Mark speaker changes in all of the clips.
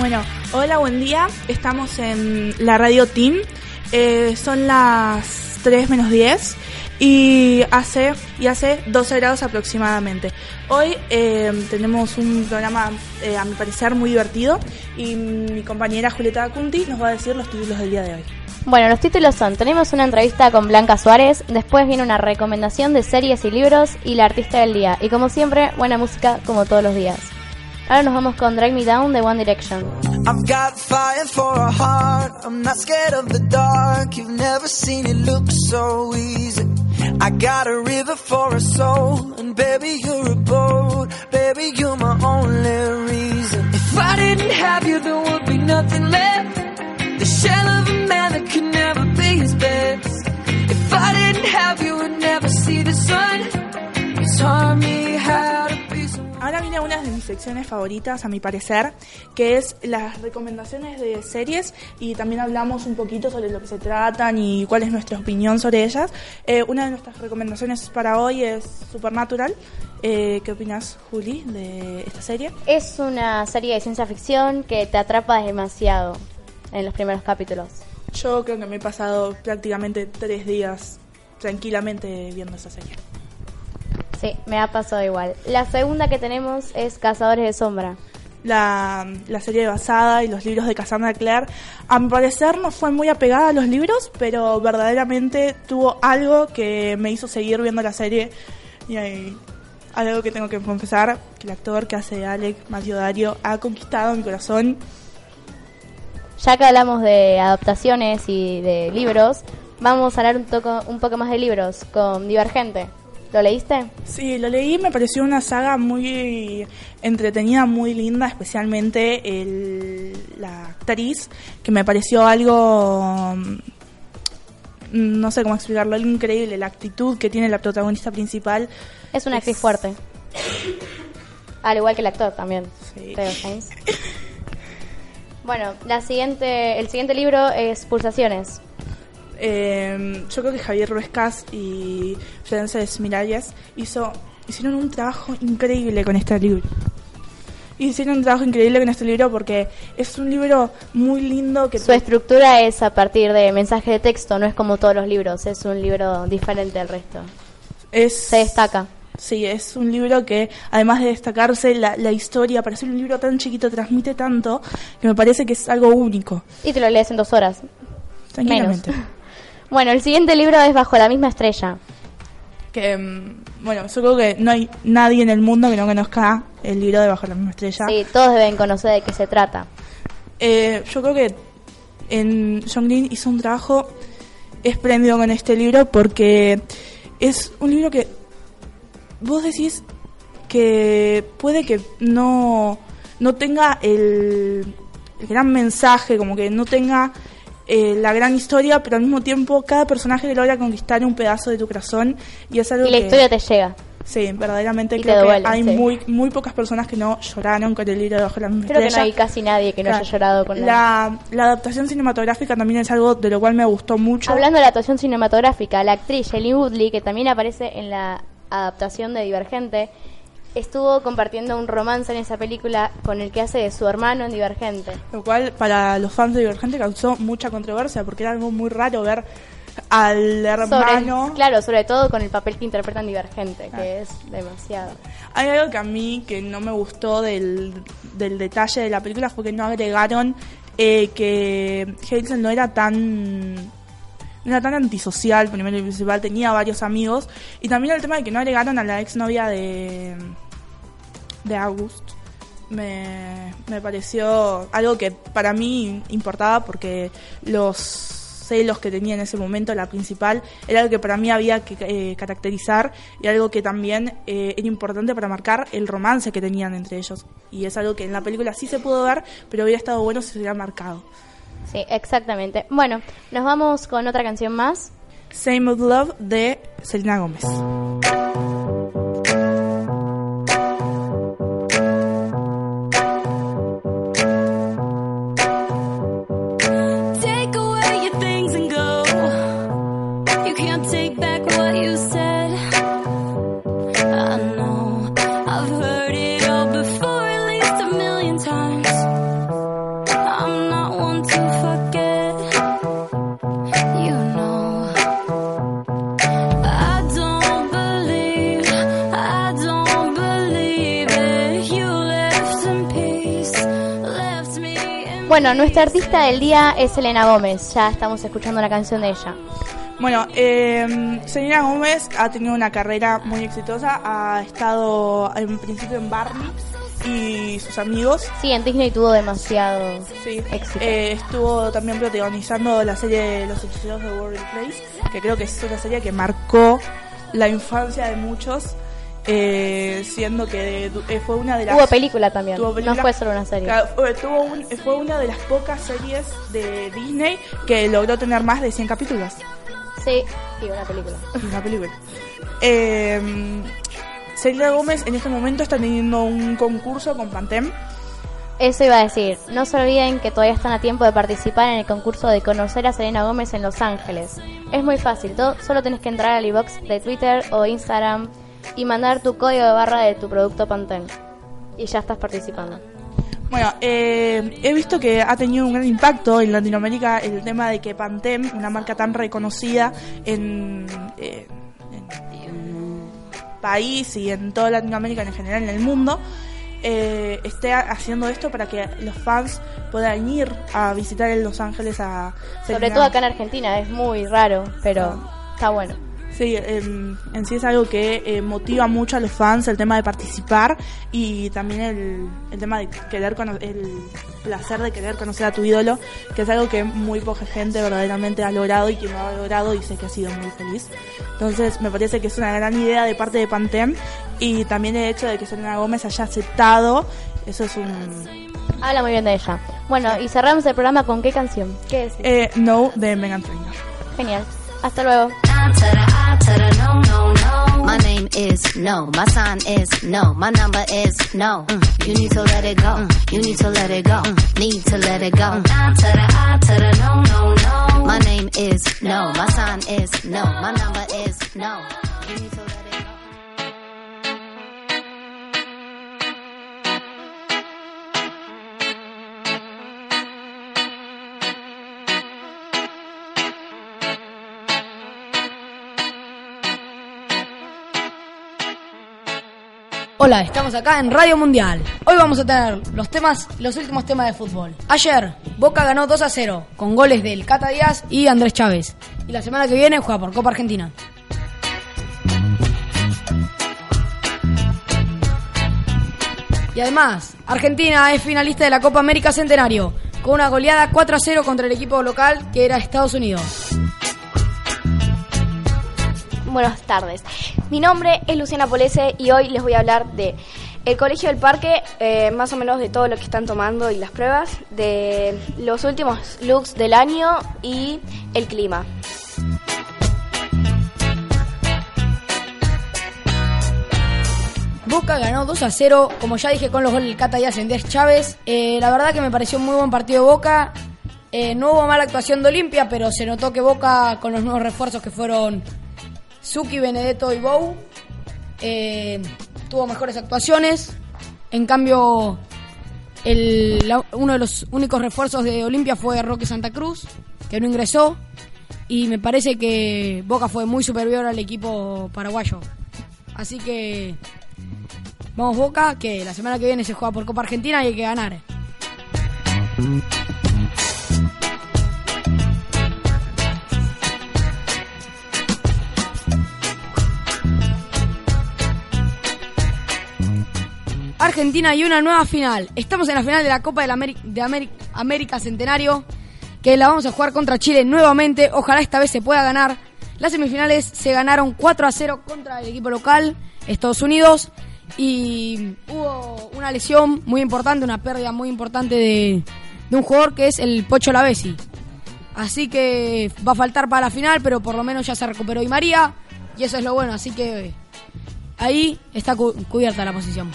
Speaker 1: Bueno, hola, buen día. Estamos en la radio Team. Eh, son las 3 menos 10 y hace, y hace 12 grados aproximadamente. Hoy eh, tenemos un programa, eh, a mi parecer, muy divertido y mi compañera Julieta Cunti nos va a decir los títulos del día de hoy.
Speaker 2: Bueno, los títulos son, tenemos una entrevista con Blanca Suárez, después viene una recomendación de series y libros y la artista del día. Y como siempre, buena música como todos los días. Ahora nos vamos con Drag Me Down de One Direction. I've got fire for a heart. I'm not scared of the dark. You've never seen it look so easy. I got a river for a soul. And baby, you're a boat. Baby, you're my only reason. If I didn't have you, there would be nothing left. The shell of a man that could never be his best. If I didn't have you, would never see the sun. You taught me how Ahora viene una de mis secciones favoritas, a mi parecer, que es las recomendaciones de series y también hablamos un poquito sobre lo que se tratan y cuál es nuestra opinión sobre ellas. Eh, una de nuestras recomendaciones para hoy es Supernatural. Eh, ¿Qué opinas, Juli, de esta serie? Es una serie de ciencia ficción que te atrapa demasiado en los primeros capítulos.
Speaker 1: Yo creo que me he pasado prácticamente tres días tranquilamente viendo esa serie.
Speaker 2: Sí, me ha pasado igual. La segunda que tenemos es Cazadores de Sombra.
Speaker 1: La, serie basada y los libros de Cassandra Clare, a mi parecer no fue muy apegada a los libros, pero verdaderamente tuvo algo que me hizo seguir viendo la serie. Y hay algo que tengo que confesar, que el actor que hace Alec Matthew Dario ha conquistado mi corazón.
Speaker 2: Ya que hablamos de adaptaciones y de libros, vamos a hablar un, toco, un poco más de libros con Divergente. ¿Lo leíste?
Speaker 1: Sí, lo leí, me pareció una saga muy entretenida, muy linda, especialmente el, la actriz, que me pareció algo, mm, no sé cómo explicarlo, algo increíble, la actitud que tiene la protagonista principal.
Speaker 2: Es una actriz fuerte. Al igual que el actor también, sí. Bueno, la siguiente, el siguiente libro es Pulsaciones.
Speaker 1: Eh, yo creo que Javier Ruescas y Frances Miralles hizo, hicieron un trabajo increíble con este libro. Hicieron un trabajo increíble con este libro porque es un libro muy lindo que...
Speaker 2: Su estructura es a partir de mensaje de texto, no es como todos los libros, es un libro diferente al resto.
Speaker 1: Es...
Speaker 2: Se destaca.
Speaker 1: Sí, es un libro que, además de destacarse la, la, historia, para ser un libro tan chiquito, transmite tanto que me parece que es algo único.
Speaker 2: Y te lo lees en dos horas. Tranquilamente. Bueno, el siguiente libro es Bajo la misma estrella.
Speaker 1: Que, mm, bueno, yo creo que no hay nadie en el mundo que no conozca el libro de Bajo la misma estrella.
Speaker 2: Sí, todos deben conocer de qué se trata.
Speaker 1: Eh, yo creo que en John Green hizo un trabajo espléndido con este libro porque es un libro que vos decís que puede que no, no tenga el, el gran mensaje, como que no tenga eh, la gran historia, pero al mismo tiempo cada personaje logra conquistar un pedazo de tu corazón y es algo
Speaker 2: y la historia te llega.
Speaker 1: Sí, verdaderamente creo que hay muy muy pocas personas que no lloraron con el libro de Bajo la misma
Speaker 2: Creo que no hay casi nadie que no haya llorado con
Speaker 1: la, la adaptación cinematográfica también es algo de lo cual me gustó mucho.
Speaker 2: Hablando de la adaptación cinematográfica, la actriz Shelley Woodley, que también aparece en la adaptación de Divergente, estuvo compartiendo un romance en esa película con el que hace de su hermano en Divergente.
Speaker 1: Lo cual para los fans de Divergente causó mucha controversia porque era algo muy raro ver al hermano.
Speaker 2: claro, sobre todo con el papel que interpreta en Divergente, que ah. es demasiado.
Speaker 1: Hay algo que a mí que no me gustó del, del detalle de la película fue que no agregaron eh, que Hazel no era tan no era tan antisocial, primero y principal, tenía varios amigos. Y también el tema de que no agregaron a la exnovia de, de August. me, me pareció algo que para mí importaba porque los celos que tenía en ese momento, la principal, era algo que para mí había que eh, caracterizar y algo que también eh, era importante para marcar el romance que tenían entre ellos. Y es algo que en la película sí se pudo ver, pero hubiera estado bueno si se hubiera marcado.
Speaker 2: Sí, exactamente. Bueno, nos vamos con otra canción más.
Speaker 1: Same of Love de Selena Gómez.
Speaker 2: Bueno, nuestra artista del día es Selena Gómez. Ya estamos escuchando la canción de ella.
Speaker 1: Bueno, eh, Selena Gómez ha tenido una carrera muy exitosa, ha estado en principio en Barney y sus amigos.
Speaker 2: Sí, en Disney tuvo demasiado
Speaker 1: Sí,
Speaker 2: éxito.
Speaker 1: eh, estuvo también protagonizando la serie Los Hechiceros de World Place, que creo que es una serie que marcó la infancia de muchos, eh, siendo que eh, fue una de las...
Speaker 2: Hubo película también,
Speaker 1: Tuvo película.
Speaker 2: no fue solo una serie.
Speaker 1: Tuvo un- fue una de las pocas series de Disney que logró tener más de 100 capítulos.
Speaker 2: Sí, sí, una película.
Speaker 1: Una película. Eh, Selena Gómez en este momento está teniendo un concurso con Pantem.
Speaker 2: Eso iba a decir. No se olviden que todavía están a tiempo de participar en el concurso de conocer a Selena Gómez en Los Ángeles. Es muy fácil, todo, solo tenés que entrar al iBox de Twitter o Instagram y mandar tu código de barra de tu producto Pantene. Y ya estás participando.
Speaker 1: Bueno, eh, he visto que ha tenido un gran impacto en Latinoamérica el tema de que Pantem, una marca tan reconocida en, eh, país y en toda Latinoamérica en general, en el mundo, eh, esté haciendo esto para que los fans puedan ir a visitar en Los Ángeles a
Speaker 2: Sobre todo acá en Argentina, es muy raro, pero está bueno.
Speaker 1: Sí, em, en sí es algo que eh, motiva mucho a los fans el tema de participar y también el, el tema de querer el placer de querer conocer a tu ídolo, que es algo que muy poca gente verdaderamente ha logrado y quien lo ha logrado dice que ha sido muy feliz. Entonces me parece que es una gran idea de parte de Pantem y también el hecho de que Selena Gómez haya aceptado, eso es un
Speaker 2: Habla muy bien de ella. Bueno, y cerramos el programa con qué canción. ¿Qué decís?
Speaker 1: eh, no de Megan Trainor.
Speaker 2: Genial. Hasta luego.
Speaker 3: To the no, no, no.
Speaker 4: My name is no. My sign is no. My number is no. Mm, You need to let it go. Mm, You need to let it go. Mm, Need to let it go.
Speaker 3: I to the I to the no, no, no.
Speaker 4: My name is no. My sign is no. My number is no. You need to
Speaker 5: Hola, estamos acá en Radio Mundial. Hoy vamos a tener los temas, los últimos temas de fútbol. Ayer, Boca ganó 2 a 0 con goles del Cata Díaz y Andrés Chávez. Y la semana que viene juega por Copa Argentina. Y además, Argentina es finalista de la Copa América Centenario con una goleada 4 a 0 contra el equipo local que era Estados Unidos.
Speaker 6: Buenas tardes. Mi nombre es Luciana Polese y hoy les voy a hablar de el Colegio del Parque, eh, más o menos de todo lo que están tomando y las pruebas, de los últimos looks del año y el clima.
Speaker 5: Boca ganó 2 a 0, como ya dije, con los goles del Cata y Andrés Chávez. Eh, la verdad que me pareció un muy buen partido Boca. Eh, no hubo mala actuación de Olimpia, pero se notó que Boca, con los nuevos refuerzos que fueron Suki, Benedetto y Bou, eh, tuvo mejores actuaciones. En cambio, uno de los únicos refuerzos de Olimpia fue Roque Santa Cruz, que no ingresó. Y me parece que Boca fue muy superior al equipo paraguayo. Así que Vamos Boca, que la semana que viene se juega por Copa Argentina y hay que ganar. Argentina y una nueva final. Estamos en la final de la Copa de, la de Ameri- América Centenario, que la vamos a jugar contra Chile nuevamente. Ojalá esta vez se pueda ganar. Las semifinales se ganaron 4 a 0 contra el equipo local, Estados Unidos, y hubo una lesión muy importante, una pérdida muy importante de, un jugador que es el Pocho Lavesi. Así que va a faltar para la final, pero por lo menos ya se recuperó y María, y eso es lo bueno, así que ahí está cu- cubierta la posición.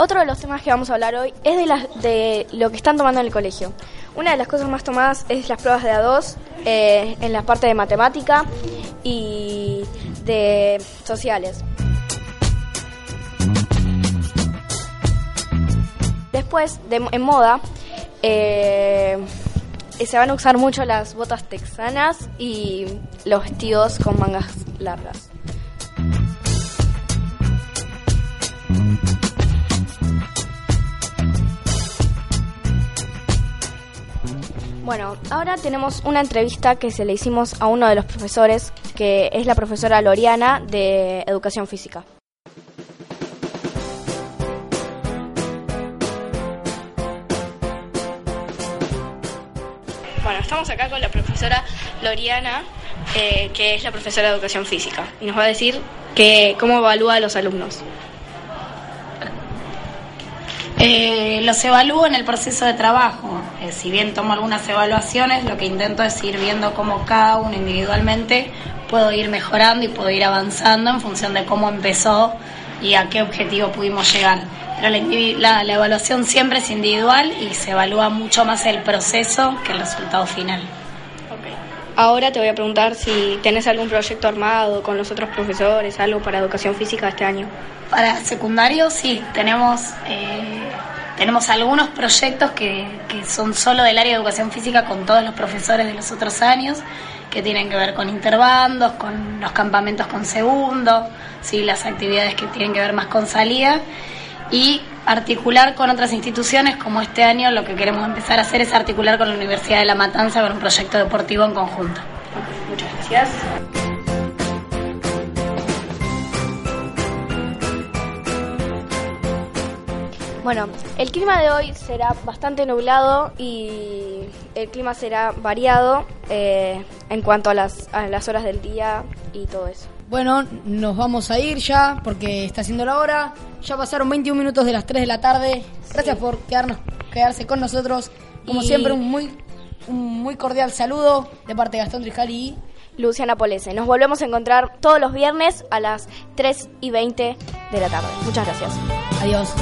Speaker 6: Otro de los temas que vamos a hablar hoy es de, las- de lo que están tomando en el colegio. Una de las cosas más tomadas es las pruebas de A2 eh, en la parte de matemática y de sociales. Después, de- en moda, eh, se van a usar mucho las botas texanas y los vestidos con mangas largas. Bueno, ahora tenemos una entrevista que se le hicimos a uno de los profesores, que es la profesora Loriana de Educación Física. Bueno, estamos acá con la profesora Loriana, eh, que es la profesora de Educación Física, y nos va a decir que, cómo evalúa a los alumnos.
Speaker 7: Eh, los evalúo en el proceso de trabajo. Eh, si bien tomo algunas evaluaciones, lo que intento es ir viendo cómo cada uno individualmente puedo ir mejorando y puedo ir avanzando en función de cómo empezó y a qué objetivo pudimos llegar. Pero la, la evaluación siempre es individual y se evalúa mucho más el proceso que el resultado final.
Speaker 6: Ahora te voy a preguntar si tenés algún proyecto armado con los otros profesores, algo para Educación Física este año.
Speaker 7: Para secundario sí, tenemos, eh, tenemos algunos proyectos que, son solo del área de educación física con todos los profesores de los otros años, que tienen que ver con interbandos, con los campamentos con segundo, sí, las actividades que tienen que ver más con salida y articular con otras instituciones como este año lo que queremos empezar a hacer es articular con la Universidad de La Matanza con un proyecto deportivo en conjunto.
Speaker 6: Muchas gracias. Bueno, el clima de hoy será bastante nublado y el clima será variado eh, en cuanto a las, a las horas del día y todo eso.
Speaker 5: Bueno, nos vamos a ir ya porque está siendo la hora. Ya pasaron 21 minutos de las 3 de la tarde. Gracias por quedarnos, quedarse con nosotros. Como
Speaker 6: Y-
Speaker 5: siempre, un muy, un muy cordial saludo de parte de Gastón Trijali y
Speaker 6: Luciana Polese. Nos volvemos a encontrar todos los viernes a las 3 y 20 de la tarde. Muchas gracias.
Speaker 5: adiós.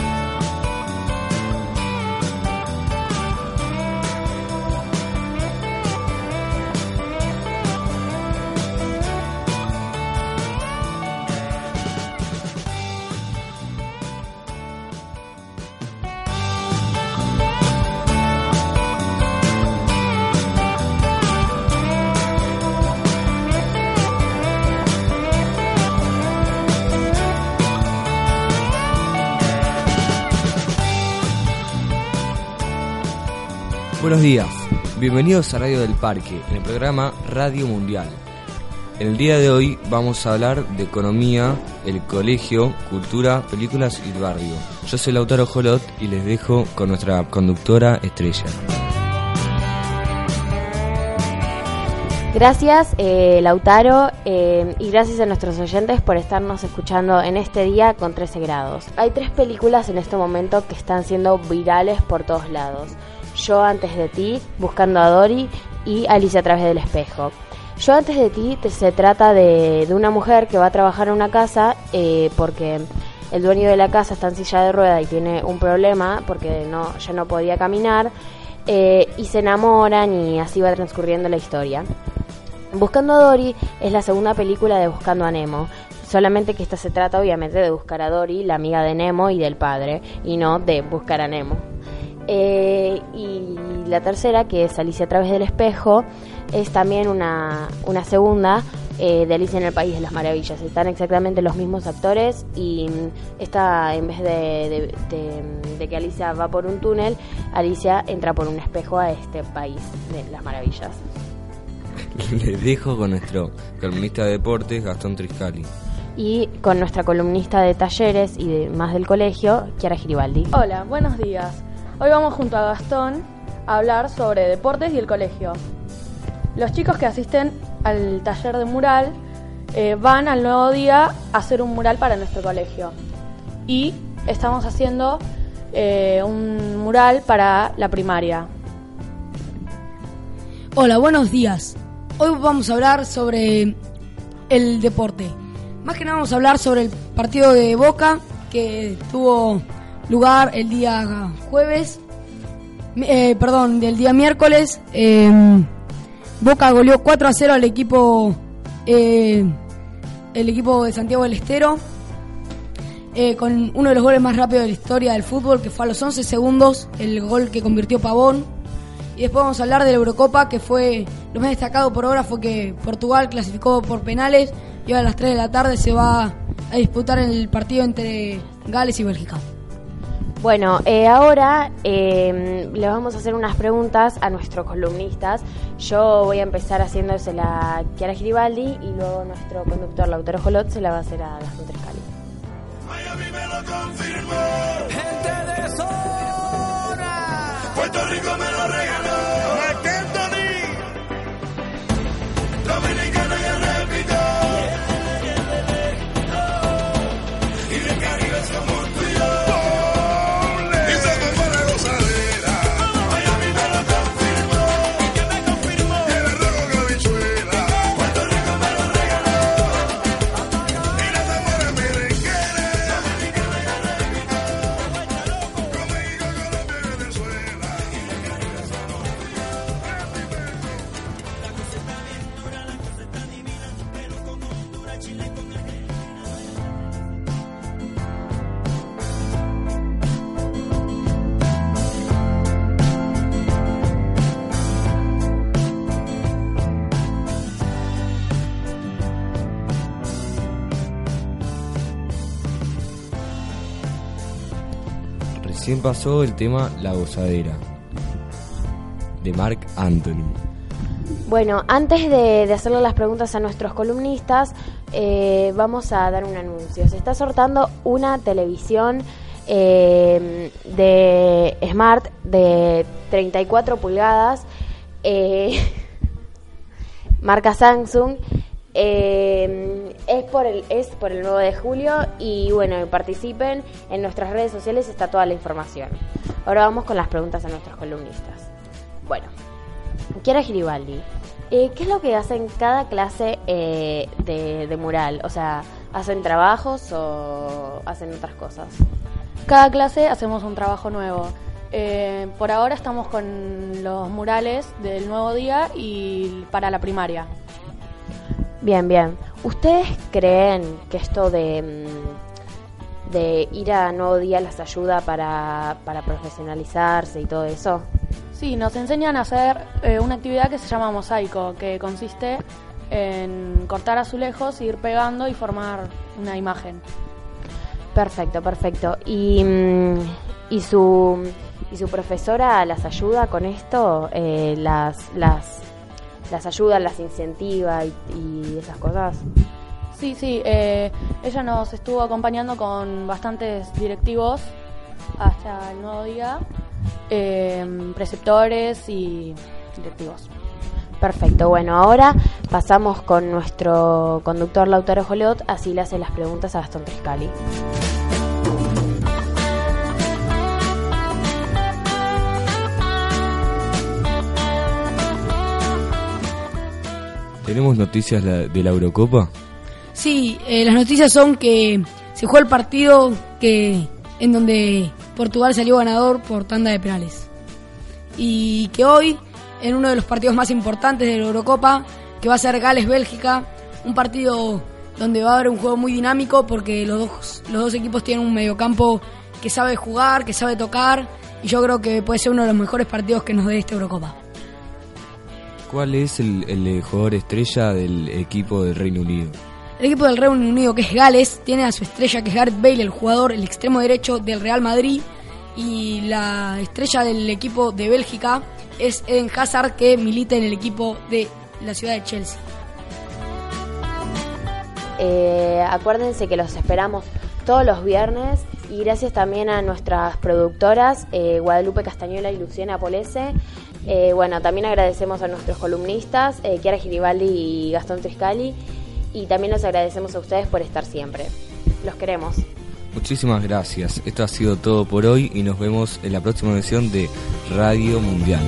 Speaker 8: Buenos días, bienvenidos a Radio del Parque, en el programa Radio Mundial. En el día de hoy vamos a hablar de economía, el colegio, cultura, películas y el barrio. Yo soy Lautaro Jolot y les dejo con nuestra conductora Estrella.
Speaker 9: Gracias, eh, Lautaro, eh, y gracias a nuestros oyentes por estarnos escuchando en este día con 13 grados. Hay tres películas en este momento que están siendo virales por todos lados. Yo antes de ti, Buscando a Dory y Alicia a través del espejo. Yo antes de ti se trata de, de una mujer que va a trabajar en una casa eh, porque el dueño de la casa está en silla de rueda y tiene un problema porque no, ya no podía caminar eh, y se enamoran y así va transcurriendo la historia. Buscando a Dory es la segunda película de Buscando a Nemo. Solamente que esta se trata obviamente de buscar a Dory, la amiga de Nemo y del padre, y no de buscar a Nemo. Eh, y la tercera, que es Alicia a través del espejo, es también una, una segunda eh, de Alicia en el País de las Maravillas. Están exactamente los mismos actores y mm, esta, en vez de, de- de- de que Alicia va por un túnel, Alicia entra por un espejo a este país de las maravillas.
Speaker 8: Les dejo con nuestro columnista de deportes, Gastón Triscali.
Speaker 9: Y con nuestra columnista de talleres y de más del colegio, Chiara Giribaldi.
Speaker 10: Hola, buenos días. Hoy vamos junto a Gastón a hablar sobre deportes y el colegio. Los chicos que asisten al taller de mural eh, van al nuevo día a hacer un mural para nuestro colegio. Y estamos haciendo eh, un mural para la primaria.
Speaker 5: Hola, buenos días. Hoy vamos a hablar sobre el deporte. Más que nada vamos a hablar sobre el partido de Boca que tuvo lugar el día jueves, eh, perdón, del día miércoles. Eh, Boca goleó 4 a 0 al equipo, eh, el equipo de Santiago del Estero, eh, con uno de los goles más rápidos de la historia del fútbol, que fue a los 11 segundos, el gol que convirtió Pavón. Y después vamos a hablar de la Eurocopa, que fue lo más destacado por ahora fue que Portugal clasificó por penales y ahora a las 3 de la tarde se va a disputar el partido entre Gales y Bélgica.
Speaker 9: Bueno, eh, ahora eh, le vamos a hacer unas preguntas a nuestros columnistas. Yo voy a empezar haciéndosela a Chiara Giribaldi y luego nuestro conductor Lautaro Jolot se la va a hacer a Gastón Trescali.
Speaker 11: Gente de zona. Puerto Rico me lo
Speaker 8: Recién pasó el tema La Gozadera, de Mark Anthony.
Speaker 9: Bueno, antes de, hacerle las preguntas a nuestros columnistas, eh, vamos a dar un anuncio. Se está sortando una televisión eh, de Smart de 34 pulgadas, eh, marca Samsung. Es por el es por el 9 de julio y bueno participen en nuestras redes sociales está toda la información ahora vamos con las preguntas a nuestros columnistas bueno Kiara Giribaldi, eh, ¿qué es lo que hacen cada clase eh, de, mural? O sea, ¿hacen trabajos o hacen otras cosas?
Speaker 10: Cada clase hacemos un trabajo nuevo. Eh, por ahora estamos con los murales del nuevo día y para la primaria.
Speaker 9: Bien, bien. ¿Ustedes creen que esto de, mm, de ir a Nuevo Día les ayuda para, para profesionalizarse y todo eso?
Speaker 10: Sí, nos enseñan a hacer eh, una actividad que se llama mosaico, que consiste en cortar azulejos, ir pegando y formar una imagen.
Speaker 9: Perfecto, perfecto. ¿Y, mm, y, su, y su profesora las ayuda con esto? Eh, las, las, ¿Las ayuda, las incentiva y, y esas cosas?
Speaker 10: Sí, sí, eh, ella nos estuvo acompañando con bastantes directivos hasta el nuevo día, eh, preceptores y directivos.
Speaker 9: Perfecto, bueno, ahora pasamos con nuestro conductor Lautaro Jolot, así le hace las preguntas a Gastón Triscali.
Speaker 8: ¿Tenemos noticias de la Eurocopa?
Speaker 5: Sí, eh, las noticias son que se jugó el partido que en donde Portugal salió ganador por tanda de penales. Y que hoy, en uno de los partidos más importantes de la Eurocopa, que va a ser Gales-Bélgica, un partido donde va a haber un juego muy dinámico porque los dos equipos tienen un mediocampo que sabe jugar, que sabe tocar, y yo creo que puede ser uno de los mejores partidos que nos dé esta Eurocopa.
Speaker 8: ¿Cuál es el, el, jugador estrella del equipo del Reino Unido?
Speaker 5: El equipo del Reino Unido, que es Gales, tiene a su estrella, que es Gareth Bale, el jugador, el extremo derecho del Real Madrid. Y la estrella del equipo de Bélgica es Eden Hazard, que milita en el equipo de la ciudad de Chelsea.
Speaker 9: Eh, acuérdense que los esperamos todos los viernes y gracias también a nuestras productoras eh, Guadalupe Castañuela y Luciana Polese. Eh, bueno, también agradecemos a nuestros columnistas, eh, Chiara Giribaldi y Gastón Triscali. Y también los agradecemos a ustedes por estar siempre. Los queremos.
Speaker 8: Muchísimas gracias. Esto ha sido todo por hoy y nos vemos en la próxima edición de Radio Mundial.